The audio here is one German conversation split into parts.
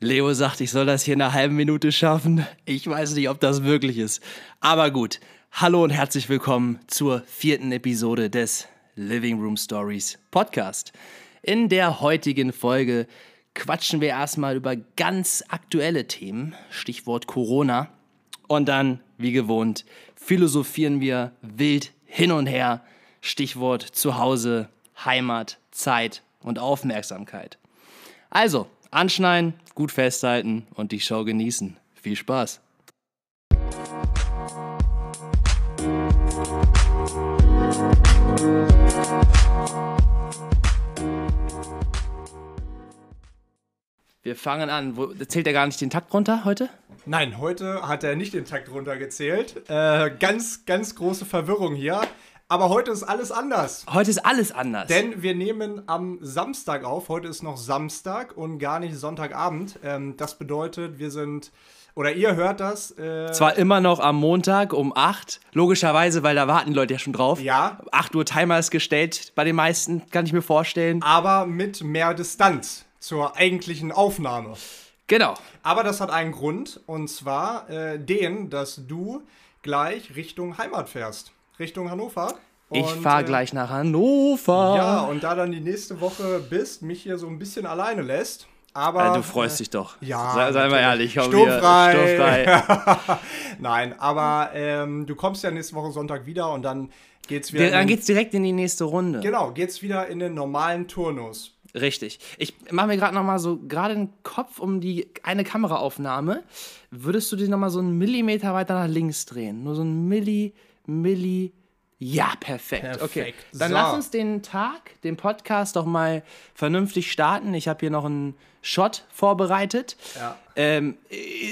Leo sagt, ich soll das hier in einer halben Minute schaffen. Ich weiß nicht, ob das möglich ist. Aber gut. Hallo und herzlich willkommen zur vierten Episode des Living Room Stories Podcast. In der heutigen Folge quatschen wir erstmal über ganz aktuelle Themen, Stichwort Corona. Und dann, wie gewohnt, philosophieren wir wild hin und her, Stichwort Zuhause, Heimat, Zeit und Aufmerksamkeit. Also, anschneiden, gut festhalten und die Show genießen. Viel Spaß! Wir fangen an. Wo, zählt er gar nicht den Takt runter heute? Nein, heute hat er nicht den Takt runtergezählt. Äh, ganz, ganz große Verwirrung hier. Aber heute ist alles anders. Heute ist alles anders. Denn wir nehmen am Samstag auf. Heute ist noch Samstag und gar nicht Sonntagabend. Ähm, das bedeutet, wir sind, oder ihr hört das. Äh, Zwar immer noch am Montag um 8, logischerweise, weil da warten die Leute ja schon drauf. Ja. 8 Uhr Timer ist gestellt bei den meisten, kann ich mir vorstellen. Aber mit mehr Distanz zur eigentlichen Aufnahme. Genau. Aber das hat einen Grund, und zwar äh, den, dass du gleich Richtung Heimat fährst. Richtung Hannover. Und, ich fahre äh, gleich nach Hannover. Ja, und da dann die nächste Woche bist, mich hier so ein bisschen alleine lässt. Aber ja, du freust äh, dich doch. Ja. Sei, sei mal ehrlich. Sturmfrei. Sturmfrei. Nein, aber ähm, du kommst ja nächste Woche Sonntag wieder und dann geht's wieder. Dann geht's direkt in die nächste Runde. Genau, geht's wieder in den normalen Turnus. Richtig. Ich mache mir gerade noch mal so gerade den Kopf um die eine Kameraaufnahme. Würdest du dich noch mal so einen Millimeter weiter nach links drehen? Nur so ein Milli, Milli. Ja, perfekt. perfekt. Okay, dann so. lass uns den Tag, den Podcast doch mal vernünftig starten. Ich habe hier noch einen Shot vorbereitet. Ja. Ähm,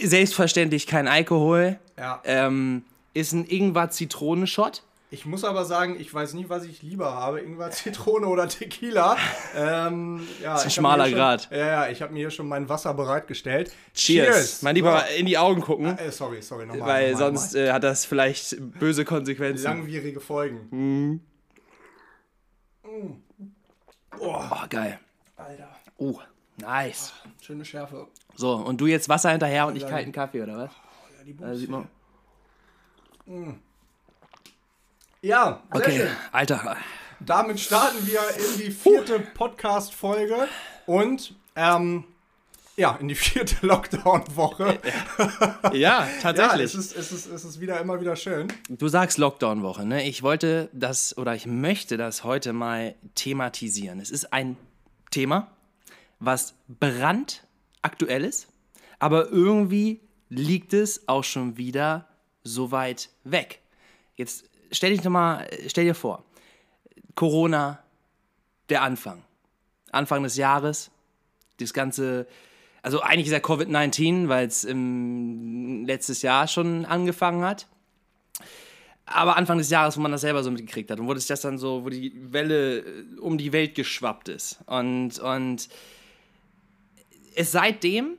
selbstverständlich kein Alkohol. Ja. Ähm, ist ein Ingwer-Zitronenshot. Ich muss aber sagen, ich weiß nicht, was ich lieber habe: Ingwer, Zitrone oder Tequila. ähm, ja, das ist ein schmaler Grad. Ja, ja, ich habe mir hier schon mein Wasser bereitgestellt. Cheers. Cheers. Mein Lieber, ja. in die Augen gucken. Äh, sorry, sorry, nochmal. Weil nochmal, sonst nochmal. Äh, hat das vielleicht böse Konsequenzen. Langwierige Folgen. Mhm. Mm. Oh. oh, geil. Alter. Oh, nice. Ach, schöne Schärfe. So, und du jetzt Wasser hinterher und ich kalten Kaffee, oder was? Oh, ja, die also sieht man. Mm. Ja, sehr okay, schön. Alter. Damit starten wir in die vierte Podcast-Folge und ähm, ja, in die vierte Lockdown-Woche. ja, tatsächlich. Ja, es, ist, es, ist, es ist wieder immer wieder schön. Du sagst Lockdown-Woche, ne? Ich wollte das oder ich möchte das heute mal thematisieren. Es ist ein Thema, was brandaktuell ist, aber irgendwie liegt es auch schon wieder so weit weg. Jetzt stell dich noch mal, stell dir vor, Corona, der Anfang. Anfang des Jahres, das ganze, also eigentlich ist ja Covid-19, weil es letztes Jahr schon angefangen hat. Aber Anfang des Jahres, wo man das selber so mitgekriegt hat und wo das dann so, wo die Welle äh, um die Welt geschwappt ist. Und, und es seitdem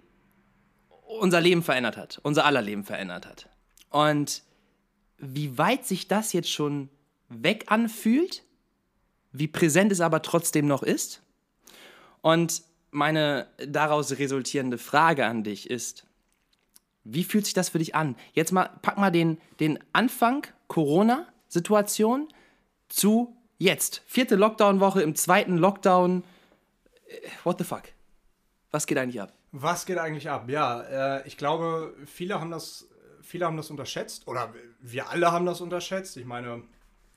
unser Leben verändert hat, unser aller Leben verändert hat. Und wie weit sich das jetzt schon weg anfühlt, wie präsent es aber trotzdem noch ist. Und meine daraus resultierende Frage an dich ist, wie fühlt sich das für dich an? Jetzt mal, pack mal den, den Anfang Corona-Situation zu jetzt. Vierte Lockdown-Woche, im zweiten Lockdown. What the fuck? Was geht eigentlich ab? Was geht eigentlich ab? Ja, äh, ich glaube, viele haben das viele haben das unterschätzt oder wir alle haben das unterschätzt. Ich meine,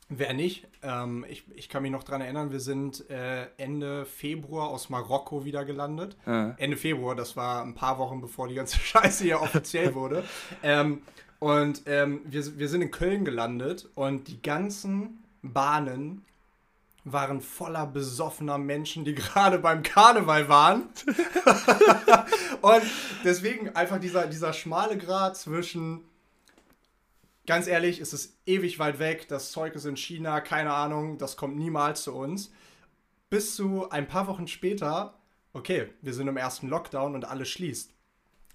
wer nicht? Ähm, ich, ich kann mich noch daran erinnern, wir sind äh, Ende Februar aus Marokko wieder gelandet. Ja. Ende Februar, das war ein paar Wochen bevor die ganze Scheiße hier offiziell wurde. Ähm, und ähm, wir, wir sind in Köln gelandet und die ganzen Bahnen waren voller besoffener Menschen, die gerade beim Karneval waren. und deswegen einfach dieser, dieser schmale Grad zwischen, ganz ehrlich, es ist ewig weit weg, das Zeug ist in China, keine Ahnung, das kommt niemals zu uns. Bis zu ein paar Wochen später, okay, wir sind im ersten Lockdown und alles schließt.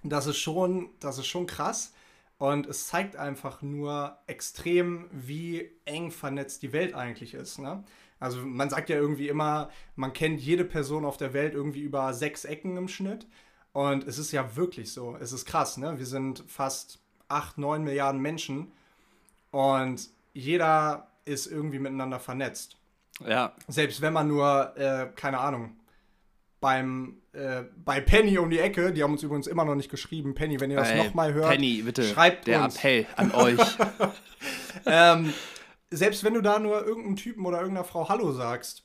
Das ist schon, das ist schon krass. Und es zeigt einfach nur extrem, wie eng vernetzt die Welt eigentlich ist. Ne? Also man sagt ja irgendwie immer, man kennt jede Person auf der Welt irgendwie über sechs Ecken im Schnitt. Und es ist ja wirklich so. Es ist krass, ne? Wir sind fast 8, 9 Milliarden Menschen und jeder ist irgendwie miteinander vernetzt. Ja. Selbst wenn man nur, äh, keine Ahnung, beim, äh, bei Penny um die Ecke, die haben uns übrigens immer noch nicht geschrieben. Penny, wenn ihr das nochmal hört, Penny, bitte. schreibt der uns. Appell an euch. ähm, selbst wenn du da nur irgendeinem Typen oder irgendeiner Frau Hallo sagst,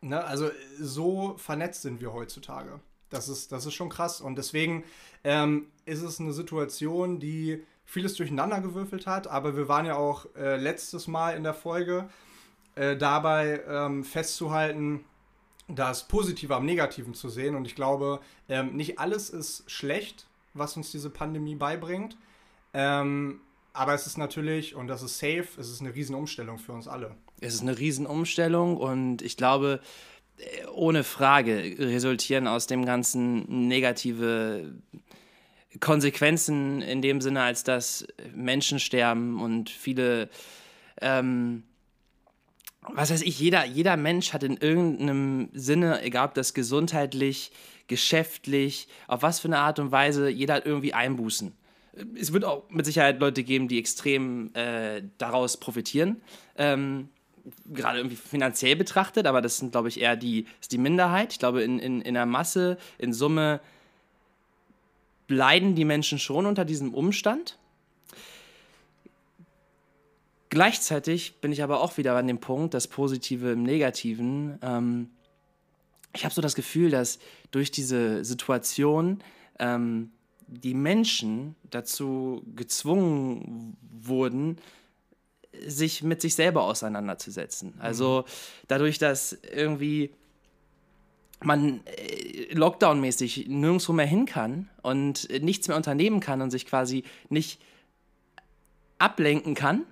ne, also so vernetzt sind wir heutzutage. Das ist, das ist schon krass. Und deswegen ähm, ist es eine Situation, die vieles durcheinandergewürfelt hat. Aber wir waren ja auch äh, letztes Mal in der Folge äh, dabei ähm, festzuhalten, das Positive am Negativen zu sehen. Und ich glaube, ähm, nicht alles ist schlecht, was uns diese Pandemie beibringt. Ähm, aber es ist natürlich, und das ist safe, es ist eine Riesenumstellung für uns alle. Es ist eine Riesenumstellung und ich glaube, äh, ohne Frage resultieren aus dem Ganzen negative Konsequenzen in dem Sinne, als dass Menschen sterben und viele, ähm, was weiß ich, jeder, jeder Mensch hat in irgendeinem Sinne, egal ob das gesundheitlich, geschäftlich, auf was für eine Art und Weise, jeder hat irgendwie Einbußen es wird auch mit Sicherheit Leute geben, die extrem äh, daraus profitieren. Ähm, gerade irgendwie finanziell betrachtet, aber das sind, glaube ich, eher die, ist die Minderheit. Ich glaube, in, in, in der Masse, in Summe leiden die Menschen schon unter diesem Umstand. Gleichzeitig bin ich aber auch wieder an dem Punkt, das Positive im Negativen. Ähm, ich habe so das Gefühl, dass durch diese Situation ähm, die Menschen dazu gezwungen wurden, sich mit sich selber auseinanderzusetzen. Also dadurch, dass irgendwie man äh, Lockdown-mäßig nirgendwo mehr hin kann und nichts mehr unternehmen kann und sich quasi nicht ablenken kann,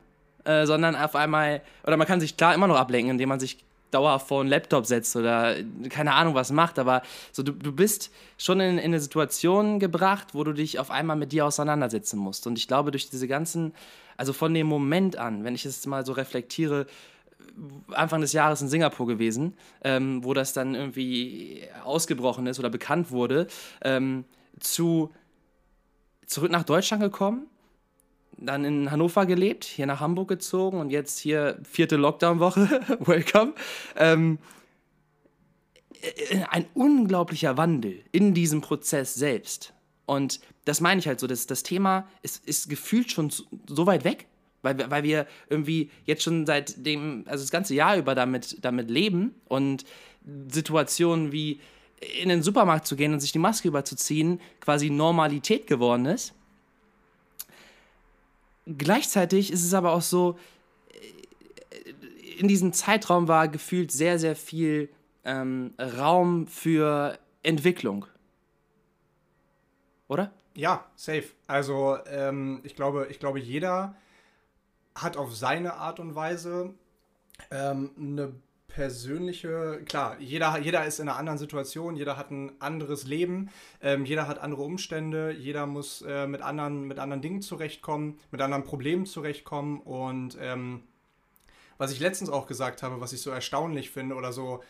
äh, sondern auf einmal, oder man kann sich klar immer noch ablenken, indem man sich dauerhaft vor einen Laptop setzt oder keine Ahnung was macht, aber so du, du bist schon in, in eine Situation gebracht, wo du dich auf einmal mit dir auseinandersetzen musst. Und ich glaube, durch diese ganzen, also von dem Moment an, wenn ich es mal so reflektiere, Anfang des Jahres in Singapur gewesen, ähm, wo das dann irgendwie ausgebrochen ist oder bekannt wurde, ähm, zu zurück nach Deutschland gekommen dann in Hannover gelebt, hier nach Hamburg gezogen und jetzt hier vierte Lockdown-Woche. Welcome. Ähm, äh, ein unglaublicher Wandel in diesem Prozess selbst. Und das meine ich halt so, dass das Thema ist, ist gefühlt schon so weit weg, weil, weil wir irgendwie jetzt schon seit dem, also das ganze Jahr über damit, damit leben und Situationen wie in den Supermarkt zu gehen und sich die Maske überzuziehen quasi Normalität geworden ist gleichzeitig ist es aber auch so, in diesem Zeitraum war gefühlt sehr, sehr viel ähm, Raum für Entwicklung. Oder? Ja, safe. Also ähm, ich, glaube, ich glaube, jeder hat auf seine Art und Weise ähm, eine persönliche, klar, jeder, jeder ist in einer anderen Situation, jeder hat ein anderes Leben, ähm, jeder hat andere Umstände, jeder muss äh, mit, anderen, mit anderen Dingen zurechtkommen, mit anderen Problemen zurechtkommen. Und ähm, was ich letztens auch gesagt habe, was ich so erstaunlich finde oder so,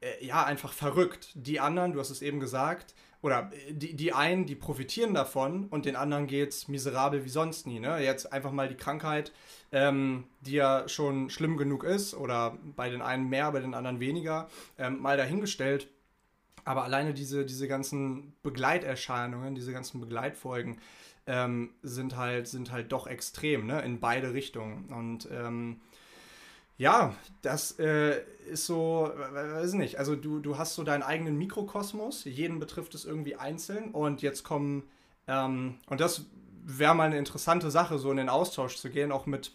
äh, ja, einfach verrückt. Die anderen, du hast es eben gesagt, oder äh, die, die einen, die profitieren davon und den anderen geht es miserabel wie sonst nie. Ne? Jetzt einfach mal die Krankheit, ähm, die ja schon schlimm genug ist, oder bei den einen mehr, bei den anderen weniger, ähm, mal dahingestellt. Aber alleine diese, diese ganzen Begleiterscheinungen, diese ganzen Begleitfolgen ähm, sind, halt, sind halt doch extrem, ne? in beide Richtungen. Und ähm, ja, das äh, ist so, weiß nicht, also du, du hast so deinen eigenen Mikrokosmos, jeden betrifft es irgendwie einzeln und jetzt kommen, ähm, und das wäre mal eine interessante Sache, so in den Austausch zu gehen, auch mit,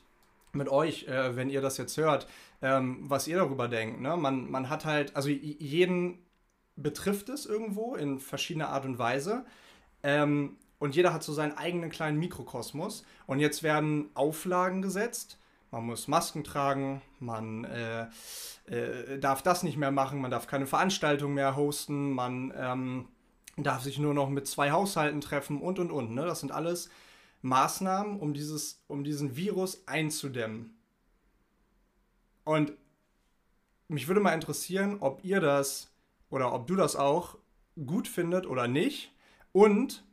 mit euch, äh, wenn ihr das jetzt hört, ähm, was ihr darüber denkt. Ne? Man, man hat halt, also jeden betrifft es irgendwo in verschiedener Art und Weise. Ähm, und jeder hat so seinen eigenen kleinen Mikrokosmos. Und jetzt werden Auflagen gesetzt man muss Masken tragen, man äh, äh, darf das nicht mehr machen, man darf keine Veranstaltung mehr hosten, man ähm, darf sich nur noch mit zwei Haushalten treffen und und und. Ne? Das sind alles Maßnahmen, um, dieses, um diesen Virus einzudämmen. Und mich würde mal interessieren, ob ihr das oder ob du das auch gut findet oder nicht. Und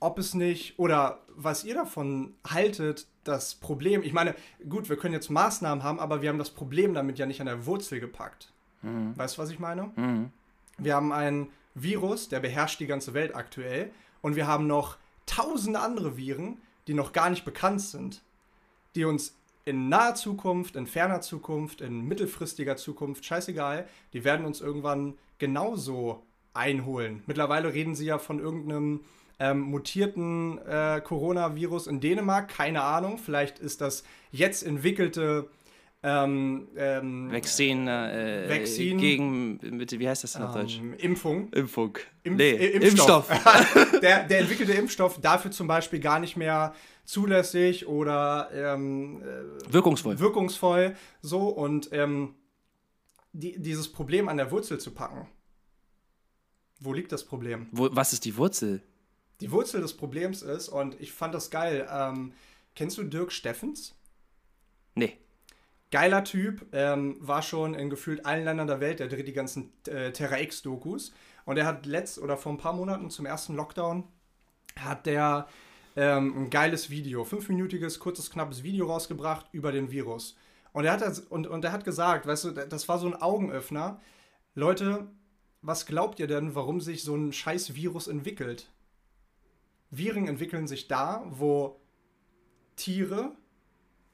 ob es nicht, oder was ihr davon haltet, das Problem, ich meine, gut, wir können jetzt Maßnahmen haben, aber wir haben das Problem damit ja nicht an der Wurzel gepackt. Mhm. Weißt du, was ich meine? Mhm. Wir haben ein Virus, der beherrscht die ganze Welt aktuell, und wir haben noch tausende andere Viren, die noch gar nicht bekannt sind, die uns in naher Zukunft, in ferner Zukunft, in mittelfristiger Zukunft, scheißegal, die werden uns irgendwann genauso einholen. Mittlerweile reden sie ja von irgendeinem ähm, mutierten äh, Coronavirus in Dänemark, keine Ahnung. Vielleicht ist das jetzt entwickelte ähm, ähm, Vaccin, äh, Vaccin gegen, bitte, wie heißt das auf Deutsch? Ähm, Impfung. Impfung. Impf nee, äh, Impfstoff. Impfstoff. der, der entwickelte Impfstoff dafür zum Beispiel gar nicht mehr zulässig oder ähm, äh, wirkungsvoll. Wirkungsvoll. So und ähm, die, dieses Problem an der Wurzel zu packen. Wo liegt das Problem? Wo, was ist die Wurzel? Die Wurzel des Problems ist, und ich fand das geil, ähm, kennst du Dirk Steffens? Nee. Geiler Typ, ähm, war schon in gefühlt allen Ländern der Welt, der dreht die ganzen äh, Terra X-Dokus. Und er hat letzt oder vor ein paar Monaten zum ersten Lockdown hat der ähm, ein geiles Video, fünfminütiges, kurzes, knappes Video rausgebracht über den Virus. Und er hat, und, und er hat gesagt, weißt du, das war so ein Augenöffner. Leute, was glaubt ihr denn, warum sich so ein scheiß Virus entwickelt? Viren entwickeln sich da, wo Tiere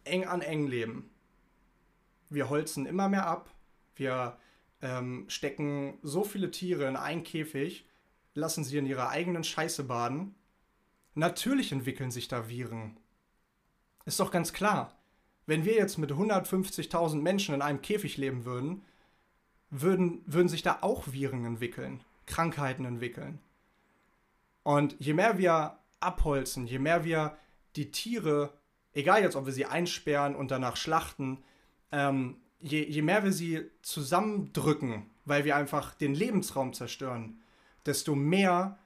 eng an eng leben. Wir holzen immer mehr ab. Wir ähm, stecken so viele Tiere in einen Käfig, lassen sie in ihrer eigenen Scheiße baden. Natürlich entwickeln sich da Viren. Ist doch ganz klar. Wenn wir jetzt mit 150.000 Menschen in einem Käfig leben würden, würden, würden sich da auch Viren entwickeln, Krankheiten entwickeln. Und je mehr wir abholzen, je mehr wir die Tiere, egal jetzt, ob wir sie einsperren und danach schlachten, ähm, je, je mehr wir sie zusammendrücken, weil wir einfach den Lebensraum zerstören, desto mehr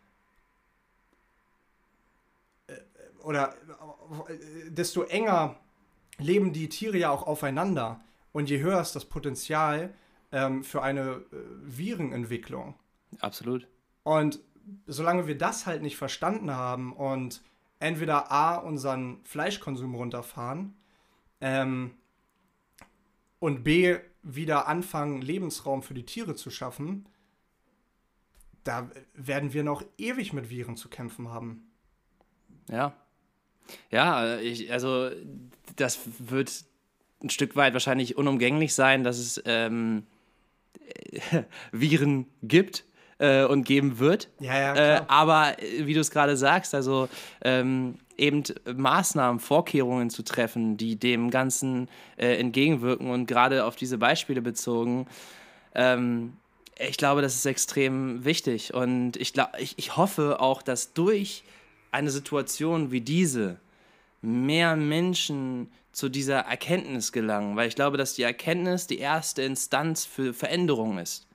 äh, oder äh, desto enger leben die Tiere ja auch aufeinander. Und je höher ist das Potenzial ähm, für eine äh, Virenentwicklung. Absolut. Und solange wir das halt nicht verstanden haben und entweder A, unseren Fleischkonsum runterfahren ähm, und B, wieder anfangen, Lebensraum für die Tiere zu schaffen, da werden wir noch ewig mit Viren zu kämpfen haben. Ja. Ja, ich, also das wird ein Stück weit wahrscheinlich unumgänglich sein, dass es ähm, Viren gibt äh, und geben wird. Ja, ja, klar. Äh, aber äh, wie du es gerade sagst, also ähm, eben Maßnahmen, Vorkehrungen zu treffen, die dem Ganzen äh, entgegenwirken und gerade auf diese Beispiele bezogen. Ähm, ich glaube, das ist extrem wichtig und ich, glaub, ich, ich hoffe auch, dass durch eine Situation wie diese mehr Menschen zu dieser Erkenntnis gelangen, weil ich glaube, dass die Erkenntnis die erste Instanz für Veränderung ist.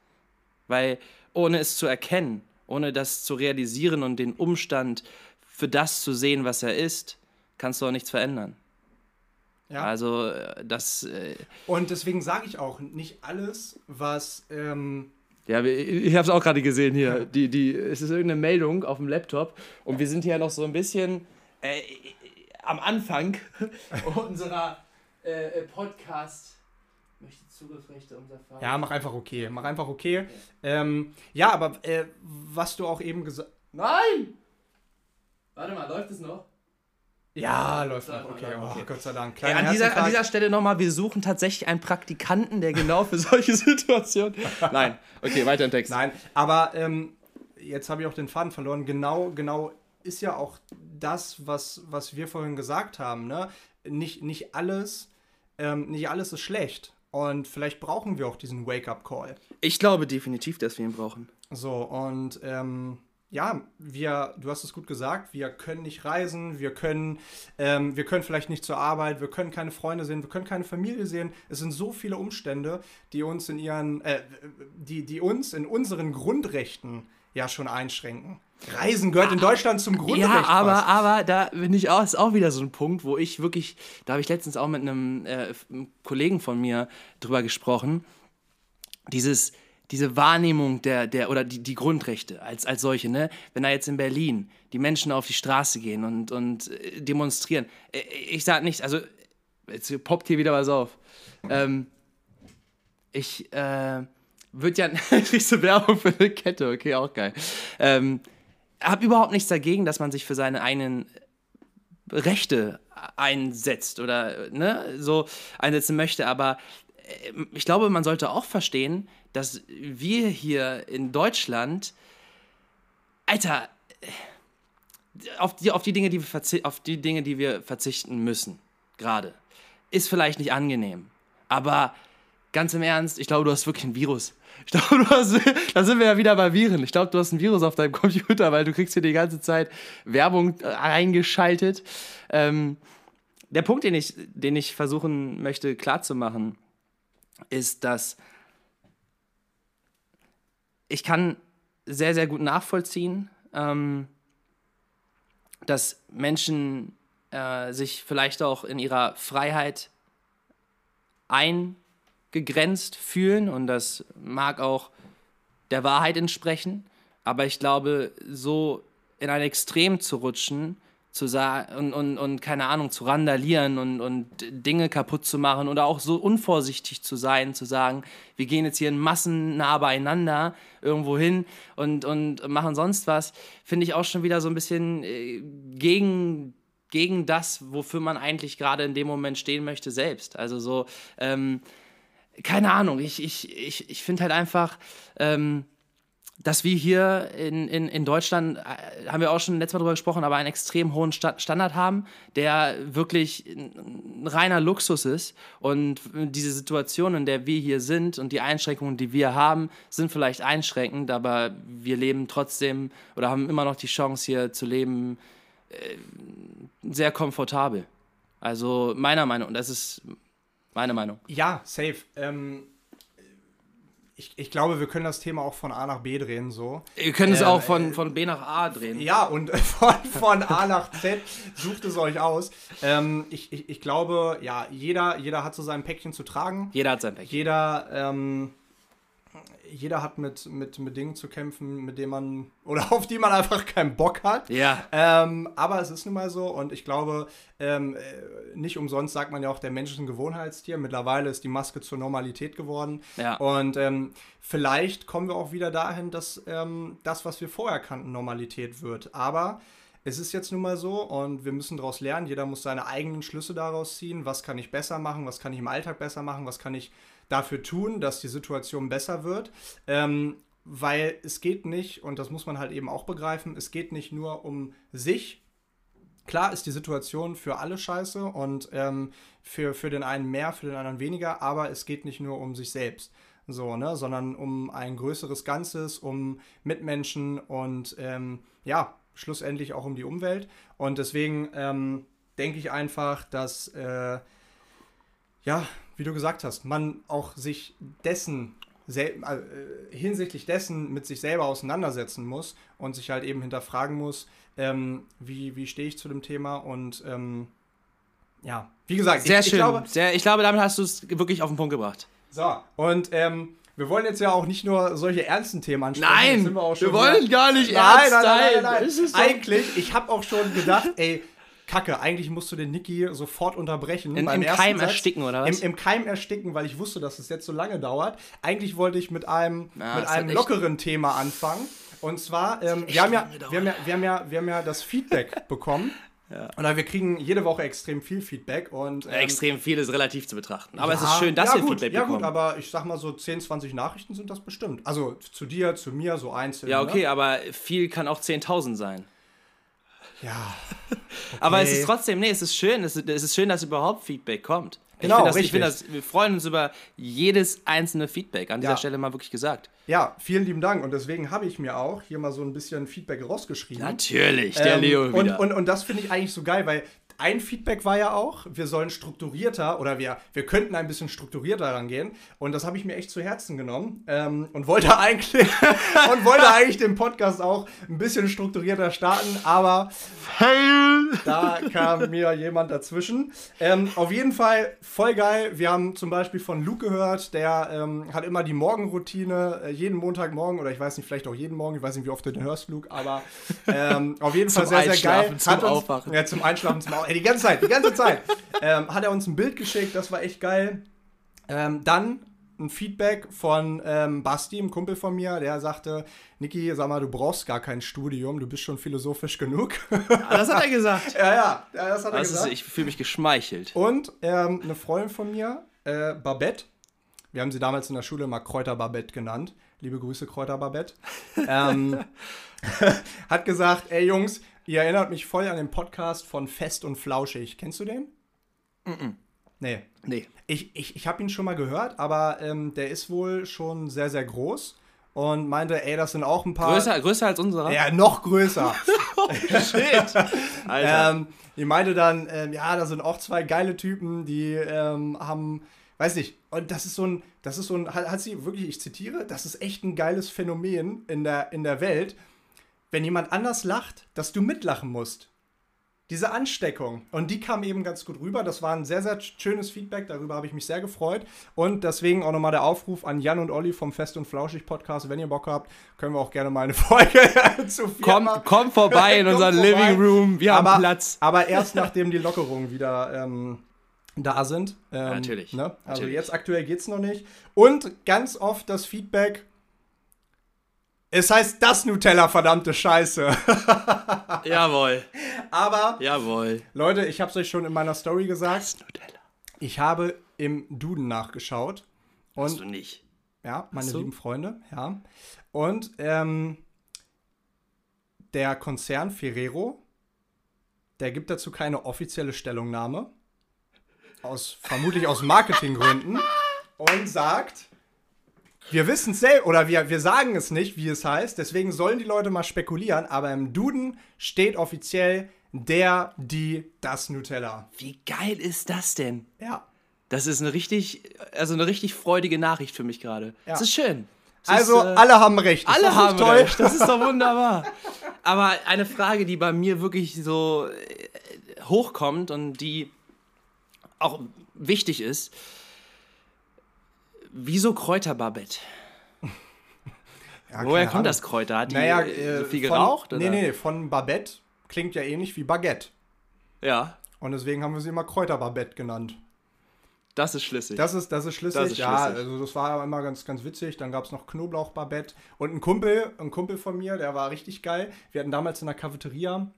Weil ohne es zu erkennen, ohne das zu realisieren und den Umstand für das zu sehen, was er ist, kannst du auch nichts verändern. Ja. Also äh, das. Äh und deswegen sage ich auch, nicht alles, was. Ähm ja, ich habe es auch gerade gesehen hier. Die, die, es ist irgendeine Meldung auf dem Laptop und wir sind hier noch so ein bisschen äh, am Anfang unserer äh, Podcast möchte Zugriffsrechte unser Vater. Ja, mach einfach okay. Mach einfach okay. okay. Ähm, ja, aber äh, was du auch eben gesagt Nein! Warte mal, läuft es noch? Ja, läuft noch. Okay, okay. Oh, Gott sei Dank. Ey, an, dieser, an dieser Stelle nochmal, wir suchen tatsächlich einen Praktikanten, der genau für solche Situationen. Nein, okay, weiter im Text. Nein, aber ähm, jetzt habe ich auch den Faden verloren. Genau, genau ist ja auch das, was, was wir vorhin gesagt haben. Ne? Nicht, nicht, alles, ähm, nicht alles ist schlecht. Und vielleicht brauchen wir auch diesen Wake-up-Call. Ich glaube definitiv, dass wir ihn brauchen. So, und ähm, ja, wir, du hast es gut gesagt, wir können nicht reisen, wir können, ähm, wir können vielleicht nicht zur Arbeit, wir können keine Freunde sehen, wir können keine Familie sehen. Es sind so viele Umstände, die uns in ihren, äh, die, die uns in unseren Grundrechten ja schon einschränken. Reisen gehört in Deutschland zum Grundrecht. Ja, aber, fast. aber da bin ich auch, ist auch wieder so ein Punkt, wo ich wirklich, da habe ich letztens auch mit einem, äh, einem Kollegen von mir drüber gesprochen, dieses, diese Wahrnehmung der, der oder die, die Grundrechte als, als solche, ne? Wenn da jetzt in Berlin die Menschen auf die Straße gehen und, und äh, demonstrieren, äh, ich sag nicht, also jetzt poppt hier wieder was auf. Ähm, ich äh, würde ja, kriegst so Werbung für eine Kette, okay, auch geil. Ähm, habe überhaupt nichts dagegen, dass man sich für seine eigenen Rechte einsetzt oder ne, so einsetzen möchte, aber äh, ich glaube, man sollte auch verstehen, dass wir hier in Deutschland, Alter, auf die, auf die, Dinge, die wir auf die Dinge, die wir verzichten müssen, gerade, ist vielleicht nicht angenehm. Aber ganz im Ernst, ich glaube, du hast wirklich ein Virus. Ich glaube, du hast, da sind wir ja wieder bei Viren. Ich glaube, du hast ein Virus auf deinem Computer, weil du kriegst hier die ganze Zeit Werbung eingeschaltet. Ähm, der Punkt, den ich, den ich versuchen möchte klarzumachen, ist, dass ich kann sehr, sehr gut nachvollziehen, ähm, dass Menschen äh, sich vielleicht auch in ihrer Freiheit eingegrenzt fühlen und das mag auch der Wahrheit entsprechen, aber ich glaube, so in ein Extrem zu rutschen, zu und, und, und keine Ahnung, zu randalieren und, und Dinge kaputt zu machen oder auch so unvorsichtig zu sein, zu sagen, wir gehen jetzt hier in Massen nah beieinander irgendwo hin und, und machen sonst was, finde ich auch schon wieder so ein bisschen äh, gegen, gegen das, wofür man eigentlich gerade in dem Moment stehen möchte, selbst. Also so, ähm, keine Ahnung, ich, ich, ich, ich finde halt einfach, ähm, dass wir hier in, in, in Deutschland, äh, haben wir auch schon letztes Mal drüber gesprochen, aber einen extrem hohen Sta Standard haben, der wirklich ein reiner Luxus ist. Und diese Situation, in der wir hier sind und die Einschränkungen, die wir haben, sind vielleicht einschränkend, aber wir leben trotzdem oder haben immer noch die Chance hier zu leben, äh, sehr komfortabel. Also meiner Meinung, und das ist meine Meinung. Ja, safe. Ähm, ich, ich glaube, wir können das Thema auch von A nach B drehen, so. Ihr könnt es ähm, auch von, von B nach A drehen. Ja, und von, von A nach Z sucht es euch aus. Ähm, ich, ich, ich glaube, ja, jeder, jeder hat so sein Päckchen zu tragen. Jeder hat sein Päckchen. Jeder ähm, jeder hat mit, mit, mit Dingen zu kämpfen, mit denen man oder auf die man einfach keinen Bock hat. Ja. Ähm, aber es ist nun mal so und ich glaube, ähm, äh, nicht umsonst sagt man ja auch, der Mensch ist ein Gewohnheitstier. Mittlerweile ist die Maske zur Normalität geworden. Ja. Und ähm, vielleicht kommen wir auch wieder dahin, dass ähm, das, was wir vorher kannten, Normalität wird. Aber es ist jetzt nun mal so und wir müssen daraus lernen. Jeder muss seine eigenen Schlüsse daraus ziehen. Was kann ich besser machen? Was kann ich im Alltag besser machen? Was kann ich dafür tun, dass die Situation besser wird. Ähm, weil es geht nicht, und das muss man halt eben auch begreifen, es geht nicht nur um sich. Klar ist die Situation für alle scheiße und ähm, für, für den einen mehr, für den anderen weniger, aber es geht nicht nur um sich selbst so, ne, sondern um ein größeres Ganzes, um Mitmenschen und ähm, ja, schlussendlich auch um die Umwelt. Und deswegen ähm, denke ich einfach, dass äh, ja, wie du gesagt hast, man auch sich dessen äh, hinsichtlich dessen mit sich selber auseinandersetzen muss und sich halt eben hinterfragen muss, ähm, wie, wie stehe ich zu dem Thema und ähm, ja, wie gesagt, sehr ich, schön. Ich glaube, sehr, ich glaube, damit hast du es wirklich auf den Punkt gebracht. So, und ähm, wir wollen jetzt ja auch nicht nur solche ernsten Themen ansprechen. Nein, wir, wir, wollen gar nicht nein, ernst nein, nein, nein, nein. Eigentlich, ich habe auch schon gedacht, ey, Kacke, eigentlich musst du den Niki sofort unterbrechen. In, Im Keim Satz. ersticken, oder was? Im, Im, Keim ersticken, weil ich wusste, dass es jetzt so lange dauert. Eigentlich wollte ich mit einem, ja, mit einem lockeren Thema anfangen. Und zwar, ähm, wir, haben ja, wir, haben ja, wir, haben ja, wir haben ja das Feedback bekommen. Ja. Und wir kriegen jede Woche extrem viel Feedback. Und, ähm, extrem viel ist relativ zu betrachten. Aber ja, es ist schön, dass ja, wir gut, Feedback ja, bekommen. Ja gut, aber ich sag mal so 10, 20 Nachrichten sind das bestimmt. Also zu dir, zu mir, so einzeln. Ja, okay, ne? aber viel kann auch 10.000 sein. Ja. Okay. Aber es ist trotzdem, nee, es ist schön, es ist, es ist schön, dass überhaupt Feedback kommt. Genau, ich, das, ich das, wir freuen uns über jedes einzelne Feedback, an dieser ja. Stelle mal wirklich gesagt. Ja, vielen lieben Dank. Und deswegen habe ich mir auch hier mal so ein bisschen Feedback rausgeschrieben. Natürlich, der ähm, Leo wieder. Und, und, und das finde ich eigentlich so geil, weil ein Feedback war ja auch, wir sollen strukturierter oder wir, wir könnten ein bisschen strukturierter rangehen. Und das habe ich mir echt zu Herzen genommen ähm, und wollte eigentlich und wollte eigentlich den Podcast auch ein bisschen strukturierter starten, aber da kam mir jemand dazwischen. Ähm, auf jeden Fall voll geil. Wir haben zum Beispiel von Luke gehört, der ähm, hat immer die Morgenroutine, äh, jeden Montagmorgen oder ich weiß nicht, vielleicht auch jeden Morgen, ich weiß nicht, wie oft du den hörst, Luke, aber ähm, auf jeden Fall sehr, sehr geil. Zum Hat uns, Aufwachen. Ja, zum Einschlafen, zum Aufwachen. Die ganze Zeit, die ganze Zeit. ähm, hat er uns ein Bild geschickt, das war echt geil. Ähm, dann ein Feedback von ähm, Basti, einem Kumpel von mir, der sagte, Niki, sag mal, du brauchst gar kein Studium, du bist schon philosophisch genug. Ah, das hat er gesagt. ja, ja, ja, das hat er Das ist, gesagt. ich fühle mich geschmeichelt. Und ähm, eine Freundin von mir, äh, Babette, wir haben sie damals in der Schule mal Kräuter Babette genannt. Liebe Grüße, Kräuter Babette. ähm, hat gesagt, ey Jungs, ihr erinnert mich voll an den Podcast von Fest und Flauschig. Kennst du den? Nee. Nee. Ich, ich, ich habe ihn schon mal gehört, aber ähm, der ist wohl schon sehr, sehr groß. Und meinte, ey, das sind auch ein paar. Größer, größer als unserer? Ja, noch größer. Shit. Alter. Ähm, die meinte dann, ähm, ja, da sind auch zwei geile Typen, die ähm, haben, weiß nicht, und das ist so ein, das ist so ein, hat, hat sie wirklich, ich zitiere, das ist echt ein geiles Phänomen in der, in der Welt, wenn jemand anders lacht, dass du mitlachen musst. Diese Ansteckung. Und die kam eben ganz gut rüber. Das war ein sehr, sehr schönes Feedback. Darüber habe ich mich sehr gefreut. Und deswegen auch nochmal der Aufruf an Jan und Olli vom Fest und Flauschig Podcast. Wenn ihr Bock habt, können wir auch gerne mal eine Folge zu viert komm, machen. komm vorbei in unseren. Living Room. Wir haben aber, Platz. Aber erst nachdem die Lockerungen wieder ähm, da sind. Ähm, Natürlich, Ne? Also natürlich. jetzt aktuell geht es noch nicht. Und ganz oft das Feedback. Es heißt das Nutella, verdammte Scheiße. Jawohl. Aber, Jawohl. Leute, ich habe es euch schon in meiner Story gesagt. Das Nutella. Ich habe im Duden nachgeschaut. Hast Und du nicht. Ja, meine lieben Freunde, ja. Und ähm, der Konzern Ferrero, der gibt dazu keine offizielle Stellungnahme. Aus, vermutlich aus Marketinggründen. Und sagt, wir wissen es selbst, oder wir, wir sagen es nicht, wie es heißt, deswegen sollen die Leute mal spekulieren, aber im Duden steht offiziell der, die, das Nutella. Wie geil ist das denn? Ja. Das ist eine richtig, also eine richtig freudige Nachricht für mich gerade. Ja. Das ist schön. Es Also, ist, äh, alle haben recht. Alle das nicht haben toll? recht. Das ist doch wunderbar. Aber eine Frage, die bei mir wirklich so äh, hochkommt und die auch wichtig ist: Wieso Kräuterbarbett? Ja, Woher kommt Ahnung. das Kräuter? Hat die Naja, äh, so äh, viel von, geraucht? Nee, oder? nee, von Babette klingt ja ähnlich wie Baguette. Ja, Und deswegen haben wir sie immer Kräuterbabette genannt. das ist schlüssig. Das ist, das ist schlüssig. Das ist ja, schlüssig. also das war immer ganz, ganz witzig. Dann gab es noch Knoblauchbabette. Und ein Kumpel, ein Kumpel von mir, der war richtig geil. Wir hatten damals in der Cafeteria,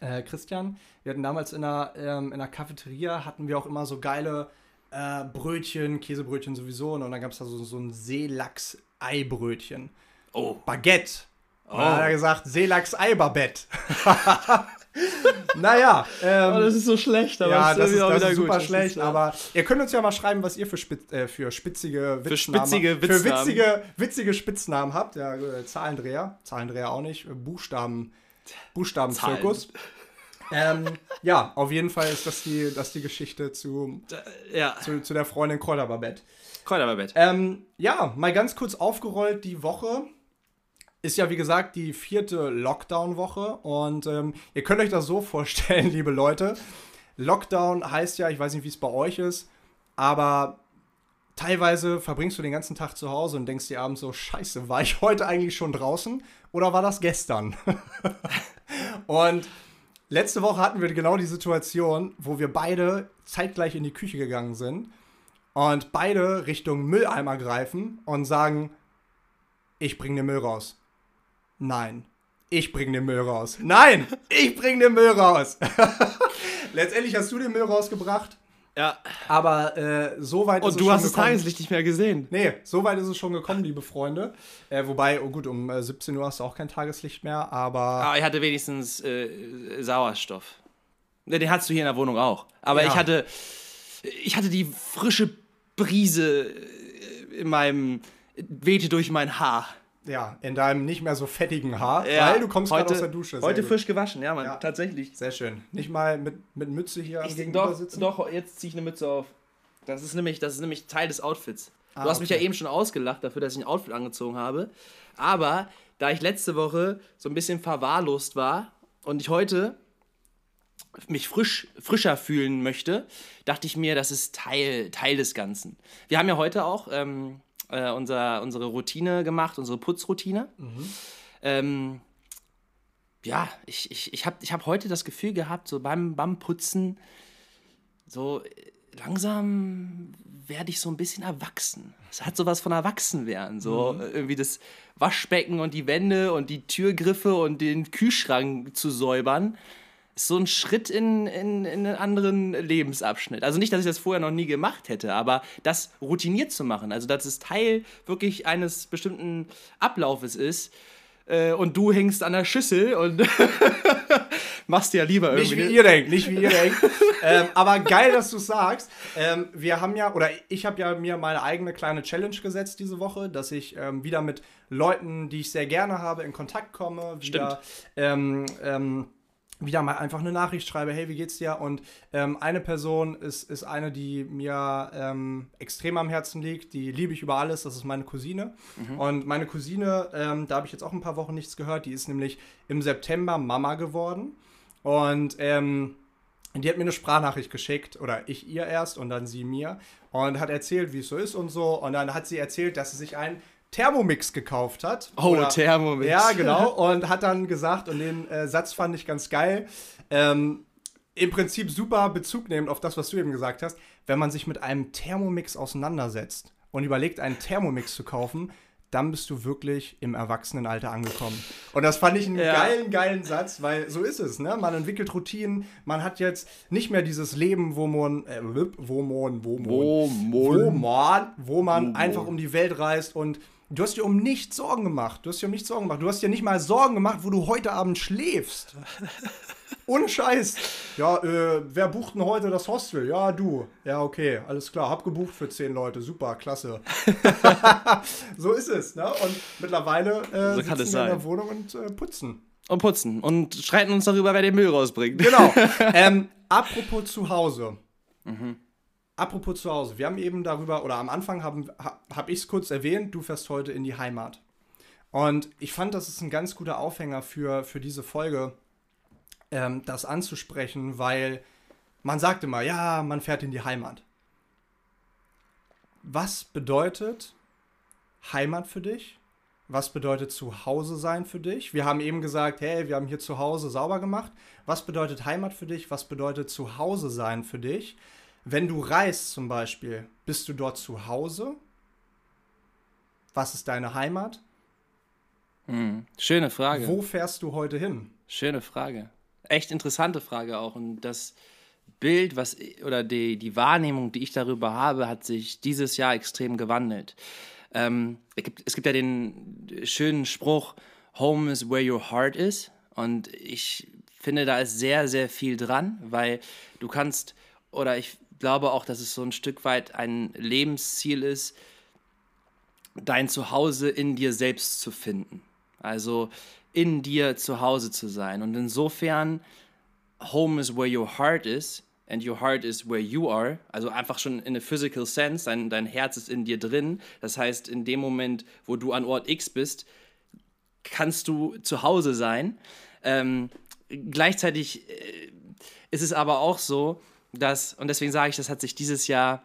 äh, Christian, wir hatten damals in der, ähm, in der Cafeteria, hatten wir auch immer so geile äh, Brötchen, Käsebrötchen sowieso. Und dann gab es da so, so ein Seelachs-Eibrötchen. oh. Baguette. Und dann Oh. hat er gesagt, Seelachs-Ei-Babette. naja, ähm, Oh, das ist so schlecht, aber ja, es das ist, auch das wieder ist gut. super Das schlecht, ist, äh, aber ihr könnt uns ja mal schreiben, was ihr für, spitz, äh, für spitzige Witznamen spitzige Für Witznamen. witzige, witzige Spitznamen habt. Ja, äh, Zahlendreher, Zahlendreher auch nicht, Buchstaben, Buchstabenzirkus. Ähm, ja, auf jeden Fall ist das die, das die Geschichte zu, Ja, zu, zu der Freundin Kräuterbabette. Kräuterbarbett. Ähm, ja, mal ganz kurz aufgerollt die Woche. Ist ja, wie gesagt, die vierte Lockdown-Woche. Und ähm, ihr könnt euch das so vorstellen, liebe Leute. Lockdown heißt ja, ich weiß nicht, wie es bei euch ist, aber teilweise verbringst du den ganzen Tag zu Hause und denkst dir abends so, scheiße, war ich heute eigentlich schon draußen oder war das gestern? und letzte Woche hatten wir genau die Situation, wo wir beide zeitgleich in die Küche gegangen sind und beide Richtung Mülleimer greifen und sagen, ich bring den Müll raus. Nein, ich bring den Müll raus. Nein, ich bring den Müll raus. Letztendlich hast du den Müll rausgebracht, Ja. aber äh, so weit ist Und es du schon hast das. Tageslicht nicht mehr gesehen. Nee, so weit ist es schon gekommen, liebe Freunde. Äh, wobei, oh gut, um äh, 17 Uhr hast du auch kein Tageslicht mehr, aber Aber ich hatte wenigstens äh, Sauerstoff. Ne, Den hattest du hier in der Wohnung auch. Aber Ja. ich hatte ich hatte die frische Brise in meinem wehte durch mein Haar. Ja, in deinem nicht mehr so fettigen Haar, ja, weil du kommst gerade aus der Dusche. Sehr heute gut. frisch gewaschen, ja, Mann, ja. tatsächlich. Sehr schön. Nicht mal mit, mit Mütze hier ich, gegenüber doch, sitzen? Doch, jetzt ziehe ich eine Mütze auf. Das ist nämlich, das ist nämlich Teil des Outfits. Ah, du hast okay. mich ja eben schon ausgelacht dafür, dass ich ein Outfit angezogen habe. Aber da ich letzte Woche so ein bisschen verwahrlost war und ich heute mich frisch, frischer fühlen möchte, dachte ich mir, das ist Teil, Teil des Ganzen. Wir haben ja heute auch ähm, äh, unser, unsere Routine gemacht, unsere Putzroutine. Mhm. Ähm, ja, ich, ich, ich habe ich hab heute das Gefühl gehabt, so beim, beim Putzen, so langsam werde ich so ein bisschen erwachsen. Es hat sowas von Erwachsenwerden. So mhm. irgendwie das Waschbecken und die Wände und die Türgriffe und den Kühlschrank zu säubern so ein Schritt in, in, in einen anderen Lebensabschnitt. Also nicht, dass ich das vorher noch nie gemacht hätte, aber das routiniert zu machen, also dass es Teil wirklich eines bestimmten Ablaufes ist, äh, und du hängst an der Schüssel und machst dir ja lieber irgendwie. Nicht wie ihr denkt, nicht wie ihr denkt. ähm, aber geil, dass du sagst. Ähm, wir haben ja, oder ich habe ja mir meine eigene kleine Challenge gesetzt diese Woche, dass ich ähm, wieder mit Leuten, die ich sehr gerne habe, in Kontakt komme. Wieder, Stimmt. Wieder mal einfach eine Nachricht schreibe, hey, wie geht's dir? Und ähm, eine Person ist, ist eine, die mir ähm, extrem am Herzen liegt, die liebe ich über alles, das ist meine Cousine. Mhm. Und meine Cousine, ähm, da habe ich jetzt auch ein paar Wochen nichts gehört, die ist nämlich im September Mama geworden. Und ähm, die hat mir eine Sprachnachricht geschickt, oder ich ihr erst und dann sie mir, und hat erzählt, wie es so ist und so. Und dann hat sie erzählt, dass sie sich ein Thermomix gekauft hat. Oh, oder, Thermomix. Ja, genau. Und hat dann gesagt, und den äh, Satz fand ich ganz geil, ähm, im Prinzip super Bezug nehmend auf das, was du eben gesagt hast, wenn man sich mit einem Thermomix auseinandersetzt und überlegt, einen Thermomix zu kaufen, dann bist du wirklich im Erwachsenenalter angekommen. Und das fand ich einen ja. geilen, geilen Satz, weil so ist es, ne? Man entwickelt Routinen, man hat jetzt nicht mehr dieses Leben, wo man, äh, wo man, wo man, wo man, wo man, wo man einfach um die Welt reist und Du hast dir um nichts Sorgen gemacht. Du hast dir um nichts Sorgen gemacht. Du hast dir nicht mal Sorgen gemacht, wo du heute Abend schläfst. Ohne Scheiß. Ja, äh, wer bucht denn heute das Hostel? Ja, du. Ja, okay, alles klar. Hab gebucht für zehn Leute. Super, klasse. so ist es, ne? Und mittlerweile äh, so sitzen wir sein. in der Wohnung und äh, putzen. Und putzen. Und streiten uns darüber, wer den Müll rausbringt. Genau. ähm, apropos zu Hause. Mhm. Apropos zu Hause, wir haben eben darüber, oder am Anfang habe hab ich es kurz erwähnt, du fährst heute in die Heimat. Und ich fand, das ist ein ganz guter Aufhänger für, für diese Folge, ähm, das anzusprechen, weil man sagt immer, ja, man fährt in die Heimat. Was bedeutet Heimat für dich? Was bedeutet zu Hause sein für dich? Wir haben eben gesagt, hey, wir haben hier zu Hause sauber gemacht. Was bedeutet Heimat für dich? Was bedeutet zu Hause sein für dich? Wenn du reist zum Beispiel, bist du dort zu Hause? Was ist deine Heimat? Hm, schöne Frage. Wo fährst du heute hin? Schöne Frage. Echt interessante Frage auch. Und das Bild, was oder die, die Wahrnehmung, die ich darüber habe, hat sich dieses Jahr extrem gewandelt. Ähm, es, gibt, es gibt ja den schönen Spruch, Home is where your heart is. Und ich finde, da ist sehr, sehr viel dran, weil du kannst, oder ich glaube auch, dass es so ein Stück weit ein Lebensziel ist, dein Zuhause in dir selbst zu finden. Also in dir zu Hause zu sein. Und insofern, home is where your heart is and your heart is where you are. Also einfach schon in a physical sense, dein, dein Herz ist in dir drin. Das heißt, in dem Moment, wo du an Ort X bist, kannst du zu Hause sein. Ähm, gleichzeitig äh, ist es aber auch so, dass, und deswegen sage ich, das hat sich dieses Jahr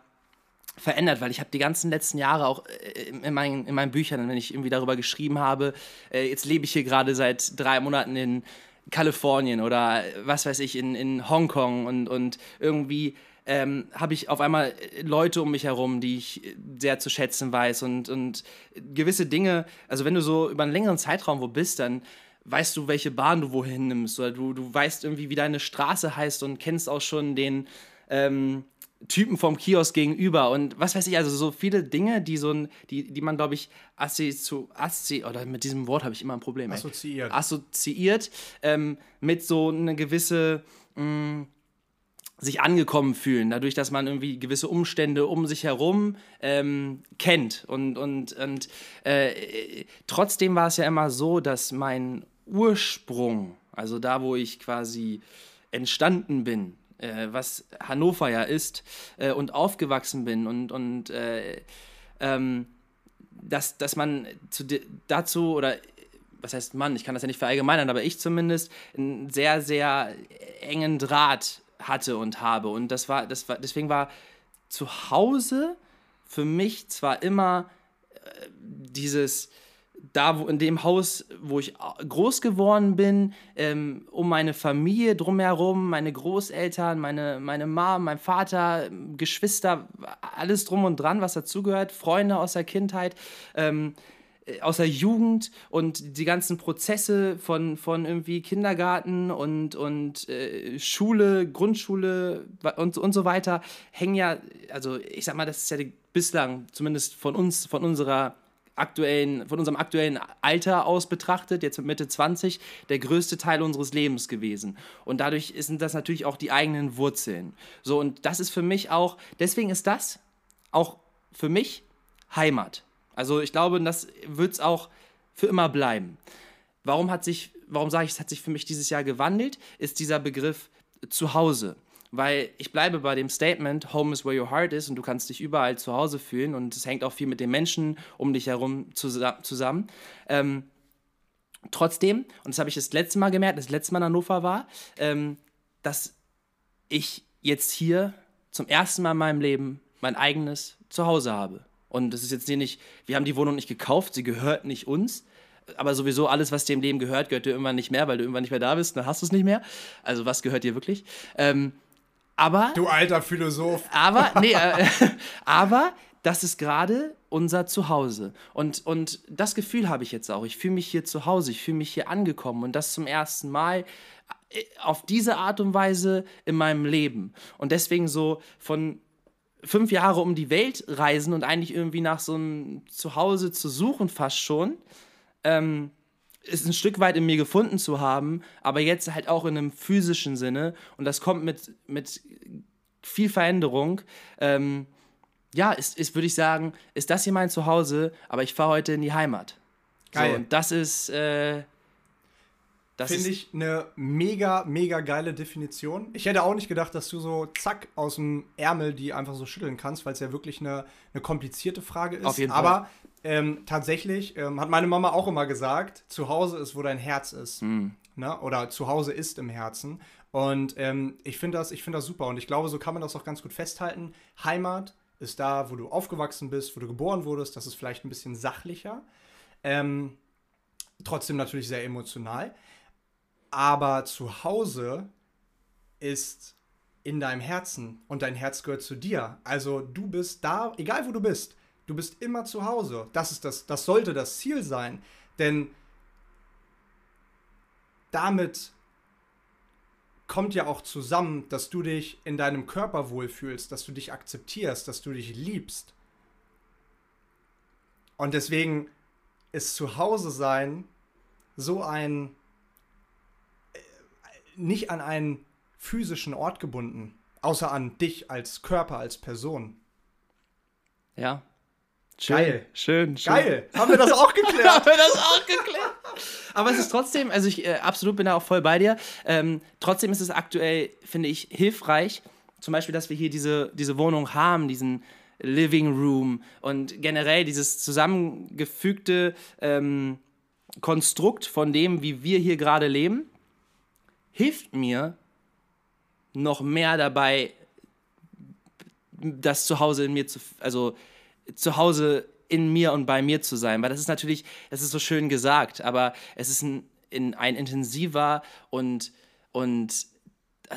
verändert, weil ich habe die ganzen letzten Jahre auch äh, in meinen, in meinen Büchern, wenn ich irgendwie darüber geschrieben habe, äh, jetzt lebe ich hier gerade seit drei Monaten in Kalifornien oder was weiß ich, in, in Hongkong und, und irgendwie ähm, habe ich auf einmal Leute um mich herum, die ich sehr zu schätzen weiß und, und gewisse Dinge, also wenn du so über einen längeren Zeitraum wo bist, dann weißt du, welche Bahn du wohin nimmst oder du, du weißt irgendwie, wie deine Straße heißt und kennst auch schon den ähm, Typen vom Kiosk gegenüber und was weiß ich, also so viele Dinge, die so ein, die, die man, glaube ich, assi zu assi oder mit diesem Wort habe ich immer ein Problem. Ey. Assoziiert. Assoziiert ähm, mit so eine gewisse mh, mm, sich angekommen fühlen, dadurch, dass man irgendwie gewisse Umstände um sich herum ähm, kennt. Und, und, und äh, trotzdem war es ja immer so, dass mein Ursprung, also da, wo ich quasi entstanden bin, äh, was Hannover ja ist äh, und aufgewachsen bin und, und äh, ähm, dass, dass man zu, dazu oder was heißt Mann, ich kann das ja nicht verallgemeinern, aber ich zumindest einen sehr, sehr engen Draht hatte und habe. Und das war, das war, deswegen war zu Hause für mich zwar immer äh, dieses, da wo in dem Haus, wo ich groß geworden bin, ähm, um meine Familie drumherum, meine Großeltern, meine, meine Mom, mein Vater, Geschwister, alles drum und dran, was dazugehört, Freunde aus der Kindheit. Ähm, äh, aus der Jugend und die ganzen Prozesse von, von irgendwie Kindergarten und, und äh, Schule, Grundschule und, und so weiter hängen ja, also ich sag mal, das ist ja die, bislang, zumindest von uns, von unserer aktuellen, von unserem aktuellen Alter aus betrachtet, jetzt mit Mitte 20, der größte Teil unseres Lebens gewesen. Und dadurch sind das natürlich auch die eigenen Wurzeln. So, und das ist für mich auch, deswegen ist das auch für mich Heimat. Also ich glaube, das wird es auch für immer bleiben. Warum hat sich, warum sage ich, es hat sich für mich dieses Jahr gewandelt, ist dieser Begriff Zuhause. Weil ich bleibe bei dem Statement, Home is where your heart is und du kannst dich überall zu Hause fühlen und es hängt auch viel mit den Menschen um dich herum zusammen. Ähm, trotzdem, und das habe ich das letzte Mal gemerkt, das letzte Mal in Hannover war, ähm, dass ich jetzt hier zum ersten Mal in meinem Leben mein eigenes Zuhause habe. Und das ist jetzt nicht, wir haben die Wohnung nicht gekauft, sie gehört nicht uns. Aber sowieso alles, was dir im Leben gehört, gehört dir irgendwann nicht mehr, weil du irgendwann nicht mehr da bist, dann hast du es nicht mehr. Also was gehört dir wirklich? Ähm, aber. Du alter Philosoph. Aber, nee, äh, aber das ist gerade unser Zuhause. Und, und das Gefühl habe ich jetzt auch. Ich fühle mich hier zu Hause, ich fühle mich hier angekommen und das zum ersten Mal äh, auf diese Art und Weise in meinem Leben. Und deswegen so von fünf Jahre um die Welt reisen und eigentlich irgendwie nach so einem Zuhause zu suchen, fast schon. Ähm, ist ein Stück weit in mir gefunden zu haben, aber jetzt halt auch in einem physischen Sinne. Und das kommt mit, mit viel Veränderung. Ähm, ja, ist, ist würde ich sagen, ist das hier mein Zuhause, aber ich fahre heute in die Heimat. Geil. So, und das ist, äh, Finde ich eine mega, mega geile Definition. Ich hätte auch nicht gedacht, dass du so zack aus dem Ärmel die einfach so schütteln kannst, weil es ja wirklich eine, eine komplizierte Frage ist. Auf jeden Fall. Aber ähm, tatsächlich ähm, hat meine Mama auch immer gesagt, zu Hause ist, wo dein Herz ist. Mhm. Ne? Oder zu Hause ist im Herzen. Und ähm, ich finde das, find das super. Und ich glaube, so kann man das auch ganz gut festhalten. Heimat ist da, wo du aufgewachsen bist, wo du geboren wurdest. Das ist vielleicht ein bisschen sachlicher. Ähm, trotzdem natürlich sehr emotional. Aber zu Hause ist in deinem Herzen und dein Herz gehört zu dir. Also du bist da, egal wo du bist, du bist immer zu Hause. Das ist das, das sollte das Ziel sein, denn damit kommt ja auch zusammen, dass du dich in deinem Körper wohlfühlst, dass du dich akzeptierst, dass du dich liebst. Und deswegen ist zu Hause sein so ein nicht an einen physischen Ort gebunden, außer an dich als Körper, als Person. Ja. Schön, Geil. Schön, schön. Geil. Haben wir das auch geklärt? Haben wir das auch geklärt? Aber es ist trotzdem, also ich äh, absolut bin da auch voll bei dir. Ähm, trotzdem ist es aktuell, finde ich, hilfreich, zum Beispiel, dass wir hier diese, diese Wohnung haben, diesen Living Room und generell dieses zusammengefügte ähm, Konstrukt von dem, wie wir hier gerade leben hilft mir noch mehr dabei, das Zuhause in mir zu, also zu Hause in mir und bei mir zu sein. Weil das ist natürlich, das ist so schön gesagt, aber es ist ein, in, ein intensiver und, und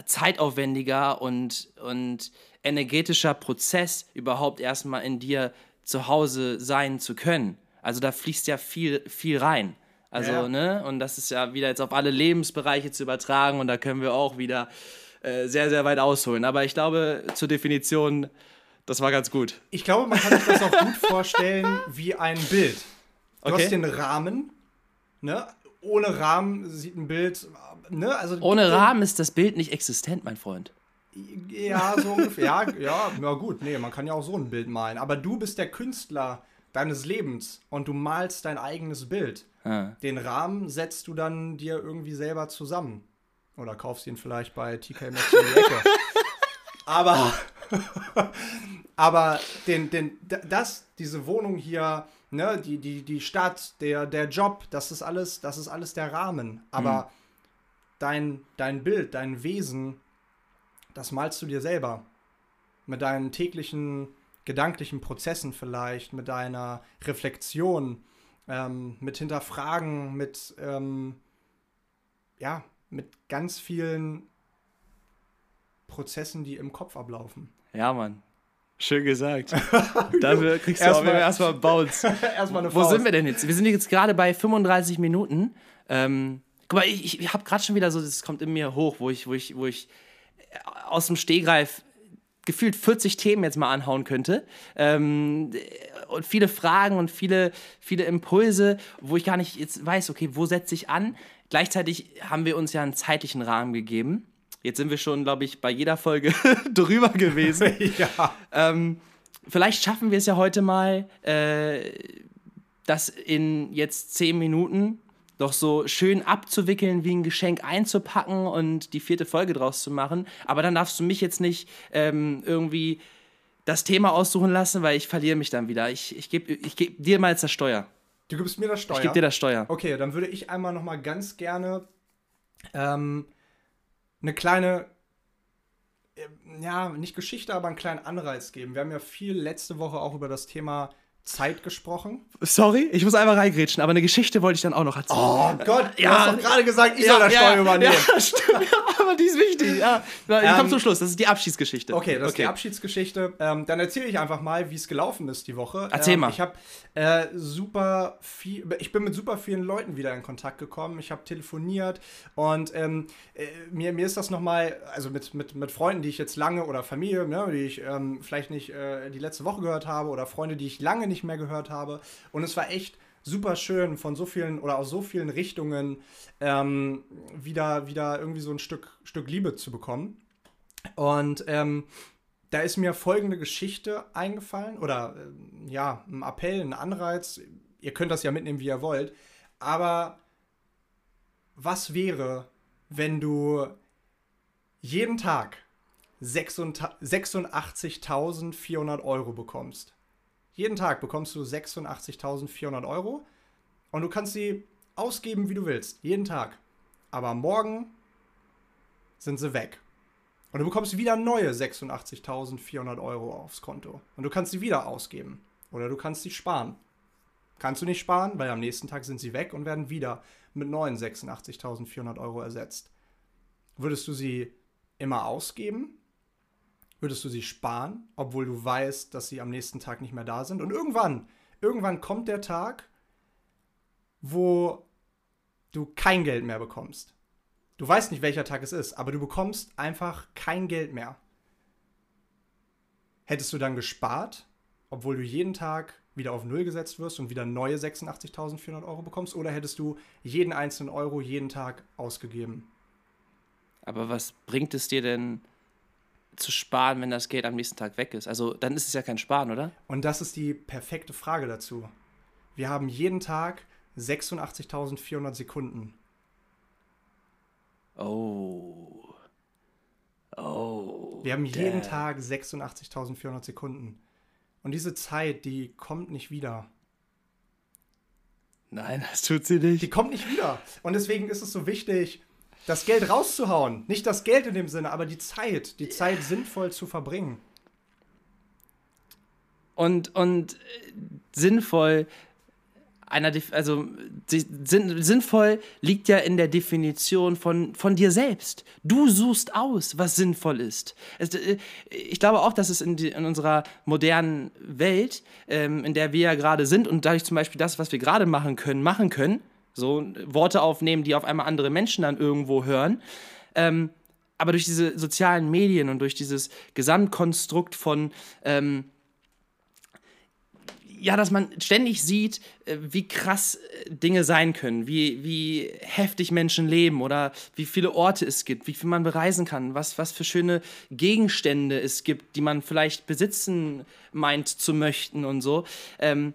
zeitaufwendiger und, und energetischer Prozess, überhaupt erstmal in dir zu Hause sein zu können. Also da fließt ja viel, viel rein. Also, ja. ne? Und das ist ja wieder jetzt auf alle Lebensbereiche zu übertragen und da können wir auch wieder äh, sehr, sehr weit ausholen. Aber ich glaube, zur Definition, das war ganz gut. Ich glaube, man kann sich das auch gut vorstellen wie ein Bild. Du okay. hast den Rahmen, ne? Ohne Rahmen sieht ein Bild, ne? Also, Ohne Rahmen ist das Bild nicht existent, mein Freund. Ja, so ungefähr. Ja, ja, na gut, nee, man kann ja auch so ein Bild malen. Aber du bist der Künstler deines Lebens und du malst dein eigenes Bild. Ah. Den Rahmen setzt du dann dir irgendwie selber zusammen. Oder kaufst ihn vielleicht bei TK Maxx in die Ecke. aber aber den, den, das, diese Wohnung hier, ne, die, die, die Stadt, der, der Job, das ist alles, das ist alles der Rahmen. Aber dein, dein Bild, dein Wesen, das malst du dir selber. Mit deinen täglichen gedanklichen Prozessen vielleicht, mit deiner Reflexion, ähm, mit Hinterfragen, mit, ähm, ja, mit ganz vielen Prozessen, die im Kopf ablaufen. Ja, Mann. Schön gesagt. Dafür kriegst du auch Erstmal- erstmal Bounce. Erstmal eine Wo Faust. sind wir denn jetzt? Wir sind jetzt gerade bei 35 Minuten. Ähm, guck mal, ich, ich habe gerade schon wieder so, das kommt in mir hoch, wo ich, wo ich, wo ich äh, aus dem Stehgreif gefühlt 40 Themen jetzt mal anhauen könnte. Ähm, und viele Fragen und viele, viele Impulse, wo ich gar nicht jetzt weiß, okay, wo setze ich an? Gleichzeitig haben wir uns ja einen zeitlichen Rahmen gegeben. Jetzt sind wir schon, glaube ich, bei jeder Folge drüber gewesen. ja. Ähm, vielleicht schaffen wir es ja heute mal, äh, das in jetzt zehn Minuten doch so schön abzuwickeln, wie ein Geschenk einzupacken und die vierte Folge draus zu machen. Aber dann darfst du mich jetzt nicht ähm, irgendwie das Thema aussuchen lassen, weil ich verliere mich dann wieder. Ich, ich gebe ich geb dir mal jetzt das Steuer. Du gibst mir das Steuer. Ich gebe dir das Steuer. Okay, dann würde ich einmal noch mal ganz gerne ähm, eine kleine, ja, nicht Geschichte, aber einen kleinen Anreiz geben. Wir haben ja viel letzte Woche auch über das Thema Zeit gesprochen. Sorry, ich muss einmal reingrätschen, aber eine Geschichte wollte ich dann auch noch erzählen. Oh Gott, du Ja. hast doch gerade gesagt, ich soll das Steuer übernehmen. Ja, stimmt, aber die ist wichtig. Ja. Na, Die Ähm, zum Schluss, das ist die Abschiedsgeschichte. Okay, das ist die Abschiedsgeschichte. Ähm, dann erzähle ich einfach mal, wie es gelaufen ist die Woche. Erzähl ähm, mal. Ich habe äh, super viel, ich bin mit super vielen Leuten wieder in Kontakt gekommen. Ich habe telefoniert und ähm, äh, mir, mir ist das nochmal, also mit, mit, mit Freunden, die ich jetzt lange oder Familie, ne, die ich ähm, vielleicht nicht äh, die letzte Woche gehört habe oder Freunde, die ich lange nicht mehr gehört habe. Und es war echt super schön von so vielen oder aus so vielen Richtungen ähm, wieder, wieder irgendwie so ein Stück, Stück Liebe zu bekommen. Und ähm, da ist mir folgende Geschichte eingefallen oder ähm, ja, ein Appell, ein Anreiz. Ihr könnt das ja mitnehmen, wie ihr wollt. Aber was wäre, wenn du jeden Tag 86.400 Euro bekommst? Jeden Tag bekommst du 86.400 Euro und du kannst sie ausgeben, wie du willst. Jeden Tag. Aber morgen sind sie weg. Und du bekommst wieder neue 86.400 Euro aufs Konto. Und du kannst sie wieder ausgeben. Oder du kannst sie sparen. Kannst du nicht sparen, weil am nächsten Tag sind sie weg und werden wieder mit neuen 86.400 Euro ersetzt. Würdest du sie immer ausgeben? Würdest du sie sparen, obwohl du weißt, dass sie am nächsten Tag nicht mehr da sind? Und irgendwann, irgendwann kommt der Tag, wo du kein Geld mehr bekommst. Du weißt nicht, welcher Tag es ist, aber du bekommst einfach kein Geld mehr. Hättest du dann gespart, obwohl du jeden Tag wieder auf Null gesetzt wirst und wieder neue 86.400 Euro bekommst? Oder hättest du jeden einzelnen Euro jeden Tag ausgegeben? Aber was bringt es dir denn zu sparen, wenn das Geld am nächsten Tag weg ist? Also dann ist es ja kein Sparen, oder? Und das ist die perfekte Frage dazu. Wir haben jeden Tag 86.400 Sekunden. Oh. Oh. Wir haben jeden damn. Tag 86.400 Sekunden. Und diese Zeit, die kommt nicht wieder. Nein, das tut sie nicht. Die kommt nicht wieder. Und deswegen ist es so wichtig, das Geld rauszuhauen. Nicht das Geld in dem Sinne, aber die Zeit. Die Zeit sinnvoll zu verbringen. und, und äh, sinnvoll einer also si- sinn, sinnvoll liegt ja in der Definition von, von dir selbst. Du suchst aus, was sinnvoll ist. Äh, ich glaube auch, dass es in, die, in unserer modernen Welt, ähm, in der wir ja gerade sind und dadurch zum Beispiel das, was wir gerade machen können, machen können, so Worte aufnehmen, die auf einmal andere Menschen dann irgendwo hören, ähm, aber durch diese sozialen Medien und durch dieses Gesamtkonstrukt von ähm, ja, dass man ständig sieht, äh, wie krass äh, Dinge sein können, wie, wie heftig Menschen leben oder wie viele Orte es gibt, wie viel man bereisen kann, was, was für schöne Gegenstände es gibt, die man vielleicht besitzen meint zu möchten und so. Ähm,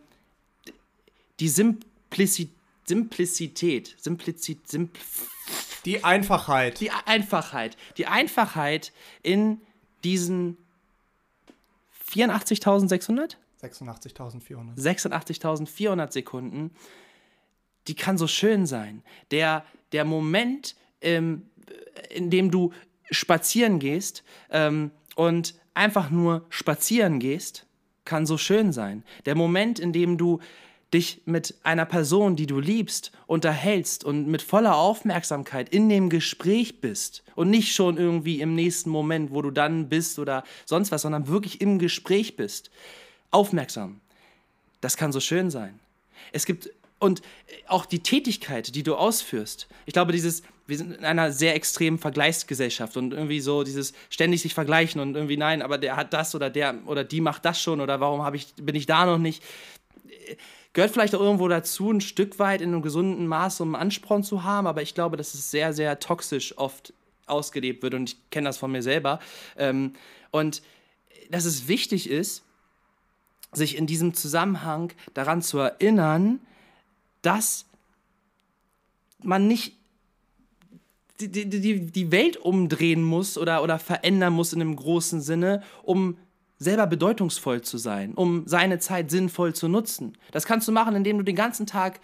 die Simplici Simplizität, Simplizität, Simpl die Einfachheit. Die Einfachheit. Die Einfachheit in diesen 84.600? 86.400. 86.400 Sekunden. Die kann so schön sein. Der, der Moment, ähm, in dem du spazieren gehst ähm, und einfach nur spazieren gehst, kann so schön sein. Der Moment, in dem du dich mit einer Person, die du liebst, unterhältst und mit voller Aufmerksamkeit in dem Gespräch bist und nicht schon irgendwie im nächsten Moment, wo du dann bist oder sonst was, sondern wirklich im Gespräch bist. Aufmerksam. Das kann so schön sein. Es gibt und auch die Tätigkeit, die du ausführst. Ich glaube, dieses, wir sind in einer sehr extremen Vergleichsgesellschaft und irgendwie so dieses ständig sich vergleichen und irgendwie nein, aber der hat das oder der oder die macht das schon oder warum habe ich bin ich da noch nicht gehört vielleicht auch irgendwo dazu, ein Stück weit in einem gesunden Maß, um einen Ansporn zu haben, aber ich glaube, dass es sehr, sehr toxisch oft ausgelebt wird und ich kenne das von mir selber. Ähm, und dass es wichtig ist, sich in diesem Zusammenhang daran zu erinnern, dass man nicht die, die, die Welt umdrehen muss oder, oder verändern muss in einem großen Sinne, um selber bedeutungsvoll zu sein, um seine Zeit sinnvoll zu nutzen. Das kannst du machen, indem du den ganzen Tag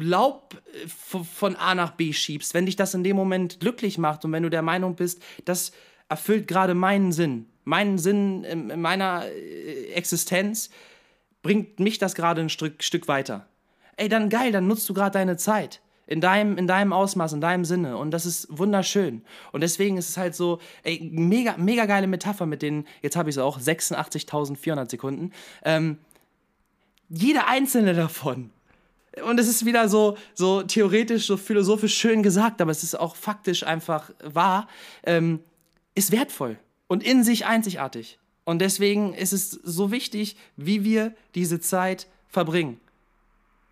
Laub äh, von A nach B schiebst, wenn dich das in dem Moment glücklich macht und wenn du der Meinung bist, das erfüllt gerade meinen Sinn, meinen Sinn in meiner äh, Existenz, bringt mich das gerade ein Stück weiter. Ey, dann geil, dann nutzt du gerade deine Zeit in deinem, in deinem Ausmaß, in deinem Sinne. Und das ist wunderschön. Und deswegen ist es halt so, ey, mega, mega geile Metapher mit den, jetzt habe ich es auch, 86.400 Sekunden. Ähm, jeder einzelne davon. Und es ist wieder so, so theoretisch, so philosophisch schön gesagt, aber es ist auch faktisch einfach wahr, ähm, ist wertvoll und in sich einzigartig. Und deswegen ist es so wichtig, wie wir diese Zeit verbringen.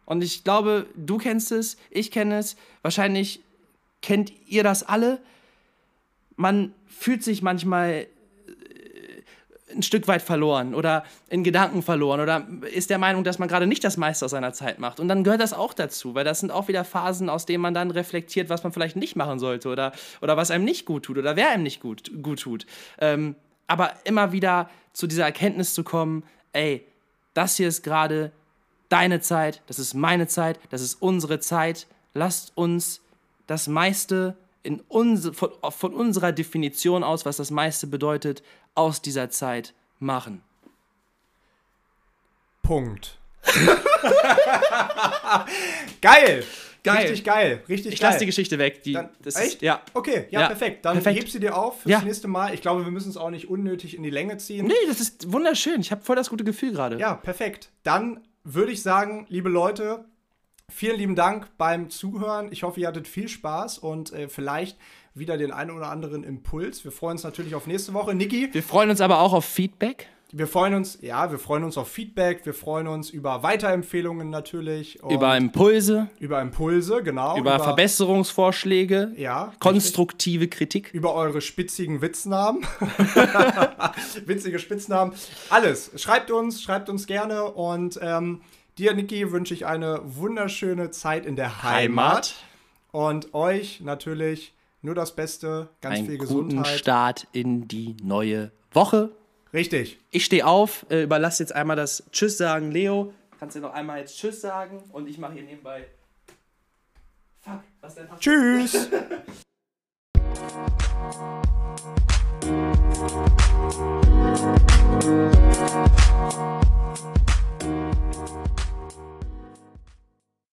Und ich glaube, du kennst es, ich kenne es, wahrscheinlich kennt ihr das alle. Man fühlt sich manchmal äh, ein Stück weit verloren oder in Gedanken verloren oder ist der Meinung, dass man gerade nicht das meiste aus seiner Zeit macht. Und dann gehört das auch dazu, weil das sind auch wieder Phasen, aus denen man dann reflektiert, was man vielleicht nicht machen sollte oder, oder was einem nicht gut tut oder wer einem nicht gut, gut tut. Ähm, aber immer wieder zu dieser Erkenntnis zu kommen, ey, das hier ist gerade deine Zeit, das ist meine Zeit, das ist unsere Zeit. Lasst uns das meiste in uns, von, von unserer Definition aus, was das meiste bedeutet, aus dieser Zeit machen. Punkt. geil. Geil. Richtig geil. Richtig ich geil. lasse die Geschichte weg. Die, Dann, das echt? Ist, ja. Okay, ja, Ja. perfekt. Dann Perfekt. heb sie dir auf fürs Ja. nächste Mal. Ich glaube, wir müssen es auch nicht unnötig in die Länge ziehen. Nee, das ist wunderschön. Ich habe voll das gute Gefühl gerade. Ja, perfekt. Dann würde ich sagen, liebe Leute, vielen lieben Dank beim Zuhören. Ich hoffe, ihr hattet viel Spaß und äh, vielleicht wieder den einen oder anderen Impuls. Wir freuen uns natürlich auf nächste Woche. Niki, Wir freuen uns aber auch auf Feedback. Wir freuen uns, ja, wir freuen uns auf Feedback. Wir freuen uns über Weiterempfehlungen natürlich. über Impulse, über Impulse, genau. über, Verbesserungsvorschläge, Ja. konstruktive Kritik. über eure spitzigen Witznamen. Witzige Spitznamen. Alles. Schreibt uns, schreibt uns gerne. Und ähm, dir, Niki, wünsche ich eine wunderschöne Zeit in der Heimat. Und euch natürlich nur das Beste, ganz viel Einen guten Gesundheit. Start in die neue Woche. Richtig. Ich stehe auf, äh, überlasse jetzt einmal das Tschüss sagen. Leo, kannst du noch einmal jetzt Tschüss sagen und ich mache hier nebenbei. Fuck, was denn? Ach, Tschüss!